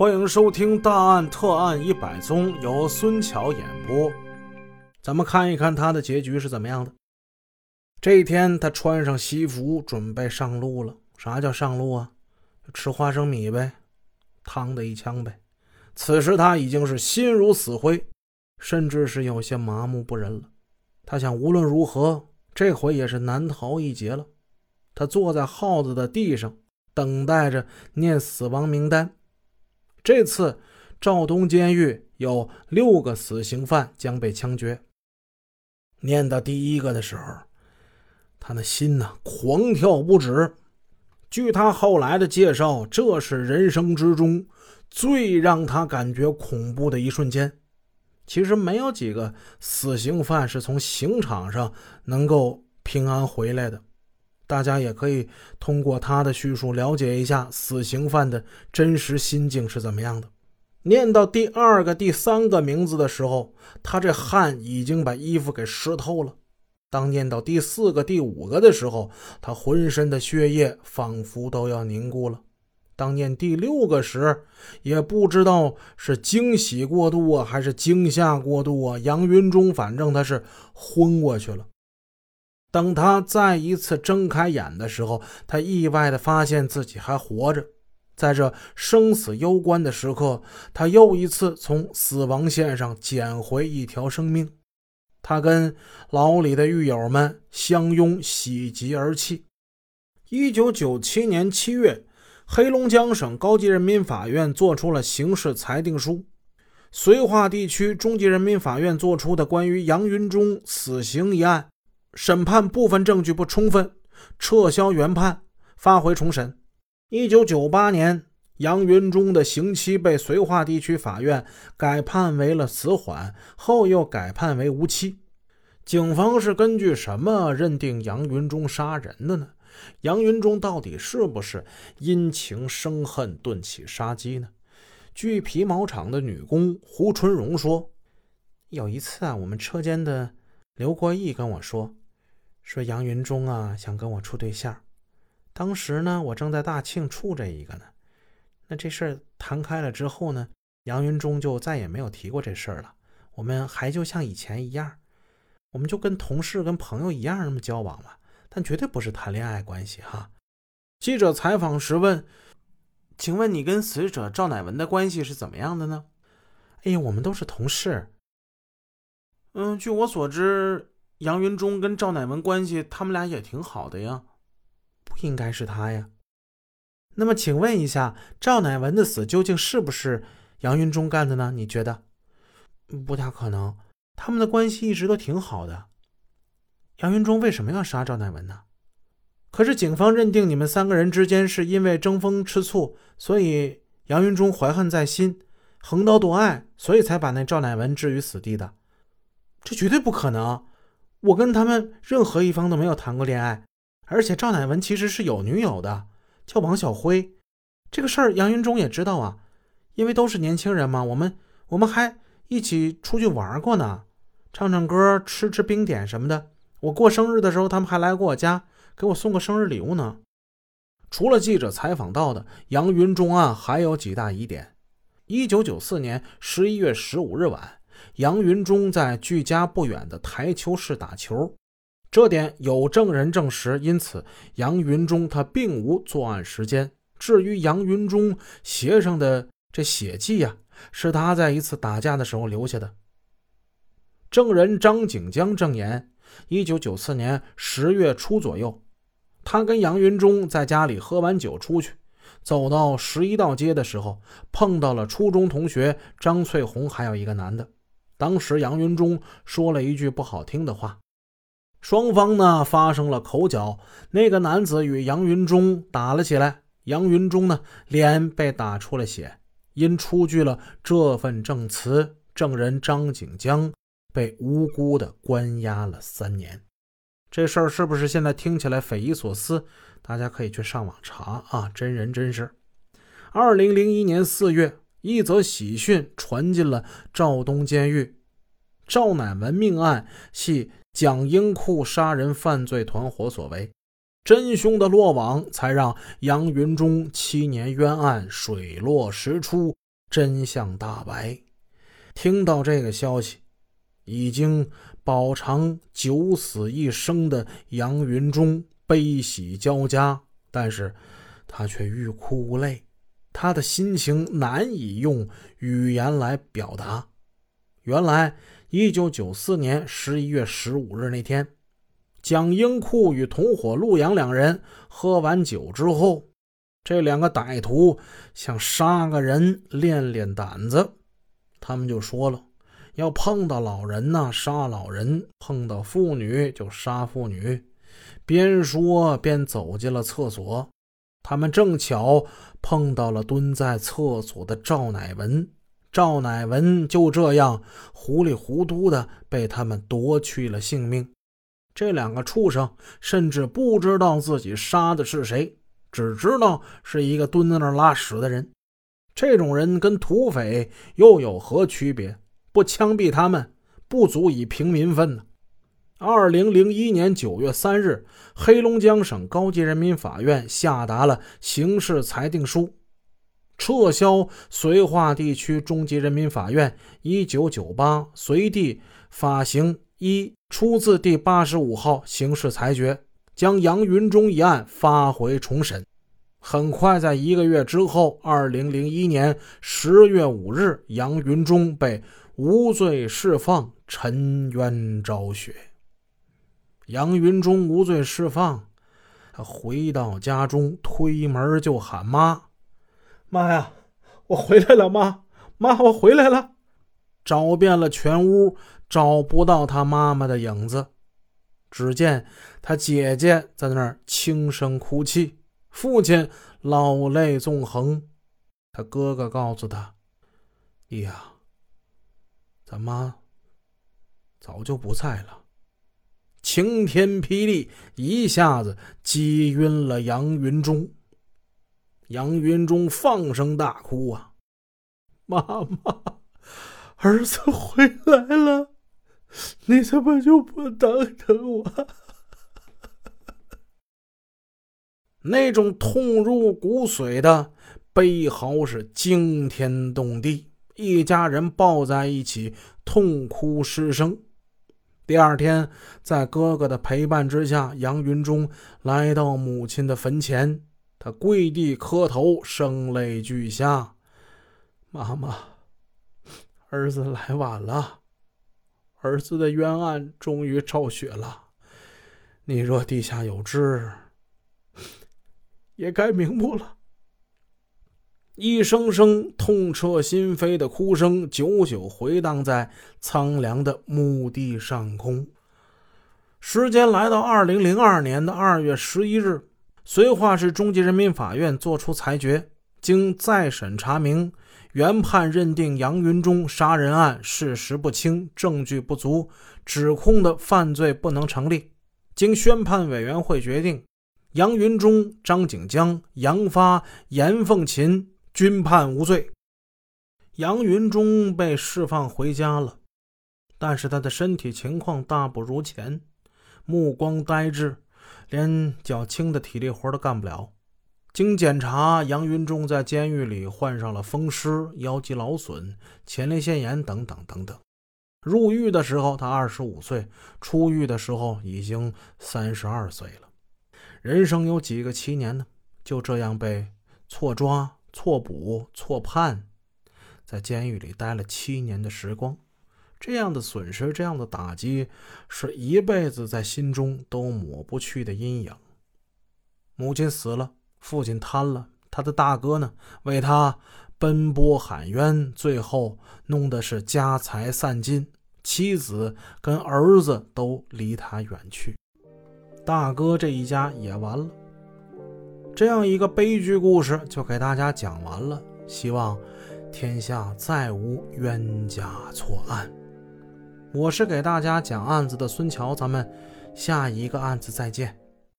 欢迎收听《大案特案一百宗》，由孙桥演播。咱们看一看他的结局是怎么样的。这一天，他穿上西服，准备上路了。啥叫上路啊？吃花生米呗，烫的一枪呗。此时他已经是心如死灰，甚至是有些麻木不仁了。他想，无论如何，这回也是难逃一劫了。他坐在耗子的地上，等待着念死亡名单。这次肇东监狱有六个死刑犯将被枪决。念到第一个的时候，他的心呐狂跳不止。据他后来的介绍，这是人生之中最让他感觉恐怖的一瞬间。其实没有几个死刑犯是从刑场上能够平安回来的。大家也可以通过他的叙述了解一下死刑犯的真实心境是怎么样的。念到第二个、第三个名字的时候，他这汗已经把衣服给湿透了。当念到第四个、第五个的时候，他浑身的血液仿佛都要凝固了。当念第六个时，也不知道是惊喜过度啊，还是惊吓过度啊。杨云中反正他是昏过去了。等他再一次睁开眼的时候，他意外的发现自己还活着。在这生死攸关的时刻，他又一次从死亡线上捡回一条生命。他跟牢里的狱友们相拥，喜极而泣。一九九七年七月，黑龙江省高级人民法院作出了刑事裁定书，绥化地区中级人民法院作出的关于杨云中死刑一案。审判部分证据不充分，撤销原判，发回重审。一九九八年，杨云中的刑期被绥化地区法院改判为了死缓，后又改判为无期。警方是根据什么认定杨云中杀人的呢？杨云中到底是不是因情生恨顿起杀机呢？据皮毛厂的女工胡春荣说，有一次啊，我们车间的刘国义跟我说。说杨云中啊，想跟我处对象。当时呢，我正在大庆处着一个呢。那这事儿谈开了之后呢，杨云中就再也没有提过这事儿了。我们还就像以前一样，我们就跟同事、跟朋友一样那么交往嘛，但绝对不是谈恋爱关系哈。记者采访时问：“请问你跟死者赵乃文的关系是怎么样的呢？”哎呀，我们都是同事。嗯，据我所知。杨云中跟赵乃文关系，他们俩也挺好的呀，不应该是他呀。那么，请问一下，赵乃文的死究竟是不是杨云中干的呢？你觉得？不大可能，他们的关系一直都挺好的。杨云中为什么要杀赵乃文呢？可是警方认定你们三个人之间是因为争风吃醋，所以杨云中怀恨在心，横刀夺爱，所以才把那赵乃文置于死地的。这绝对不可能。我跟他们任何一方都没有谈过恋爱，而且赵乃文其实是有女友的，叫王小辉。这个事儿杨云中也知道啊，因为都是年轻人嘛，我们我们还一起出去玩过呢，唱唱歌、吃吃冰点什么的。我过生日的时候，他们还来过我家，给我送个生日礼物呢。除了记者采访到的杨云中案，还有几大疑点。一九九四年十一月十五日晚。杨云中在距家不远的台球室打球，这点有证人证实。因此，杨云中他并无作案时间。至于杨云中鞋上的这血迹呀，是他在一次打架的时候留下的。证人张景江证言：一九九四年十月初左右，他跟杨云中在家里喝完酒出去，走到十一道街的时候，碰到了初中同学张翠红，还有一个男的。当时杨云中说了一句不好听的话，双方呢发生了口角，那个男子与杨云中打了起来，杨云中呢脸被打出了血，因出具了这份证词，证人张景江被无辜的关押了三年。这事儿是不是现在听起来匪夷所思？大家可以去上网查啊，真人真事。二零零一年四月。一则喜讯传进了肇东监狱，赵乃文命案系蒋英库杀人犯罪团伙所为，真凶的落网才让杨云中七年冤案水落石出，真相大白。听到这个消息，已经饱尝九死一生的杨云中悲喜交加，但是他却欲哭无泪，他的心情难以用语言来表达。原来，一九九四年十一月十五日那天，蒋英库与同伙陆阳两人喝完酒之后，这两个歹徒想杀个人练练胆子，他们就说了，要碰到老人呢杀老人，碰到妇女就杀妇女。边说边走进了厕所，他们正巧碰到了蹲在厕所的赵乃文。赵乃文就这样糊里糊涂的被他们夺去了性命。这两个畜生甚至不知道自己杀的是谁，只知道是一个蹲在那儿拉屎的人。这种人跟土匪又有何区别？不枪毙他们，不足以平民愤呢。二零零一年九月三日，黑龙江省高级人民法院下达了刑事裁定书。撤销绥化地区中级人民法院一九九八绥地法刑一出自第八十五号刑事裁决，将杨云中一案发回重审。很快，在一个月之后，二零零一年十月五日，杨云中被无罪释放，沉冤昭雪。杨云中无罪释放，他回到家中，推门就喊妈。妈呀！我回来了，妈妈，我回来了！找遍了全屋，找不到他妈妈的影子。只见他姐姐在那儿轻声哭泣，父亲老泪纵横。他哥哥告诉他：“弟呀，咱妈早就不在了。”晴天霹雳，一下子击晕了杨云中。杨云中放声大哭啊！妈妈，儿子回来了，你怎么就不等等我？那种痛入骨髓的悲嚎是惊天动地，一家人抱在一起痛哭失声。第二天，在哥哥的陪伴之下，杨云中来到母亲的坟前。他跪地磕头，声泪俱下：“妈妈，儿子来晚了，儿子的冤案终于昭雪了。你若地下有知，也该瞑目了。”一声声痛彻心扉的哭声，久久回荡在苍凉的墓地上空。时间来到二零零二年的二月十一日。绥化市中级人民法院作出裁决，经再审查明，原判认定杨云中杀人案事实不清，证据不足，指控的犯罪不能成立。经宣判委员会决定，杨云中、张景江、杨发、严凤琴均判无罪。杨云中被释放回家了，但是他的身体情况大不如前，目光呆滞。连较轻的体力活都干不了。经检查，杨云中在监狱里患上了风湿、腰肌劳损、前列腺炎等等等等。入狱的时候他二十五岁，出狱的时候已经三十二岁了。人生有几个七年呢？就这样被错抓、错捕、错判，在监狱里待了七年的时光。这样的损失，这样的打击，是一辈子在心中都抹不去的阴影。母亲死了，父亲瘫了，他的大哥呢，为他奔波喊冤，最后弄得是家财散尽，妻子跟儿子都离他远去，大哥这一家也完了。这样一个悲剧故事就给大家讲完了，希望天下再无冤假错案。我是给大家讲案子的孙桥，咱们下一个案子再见。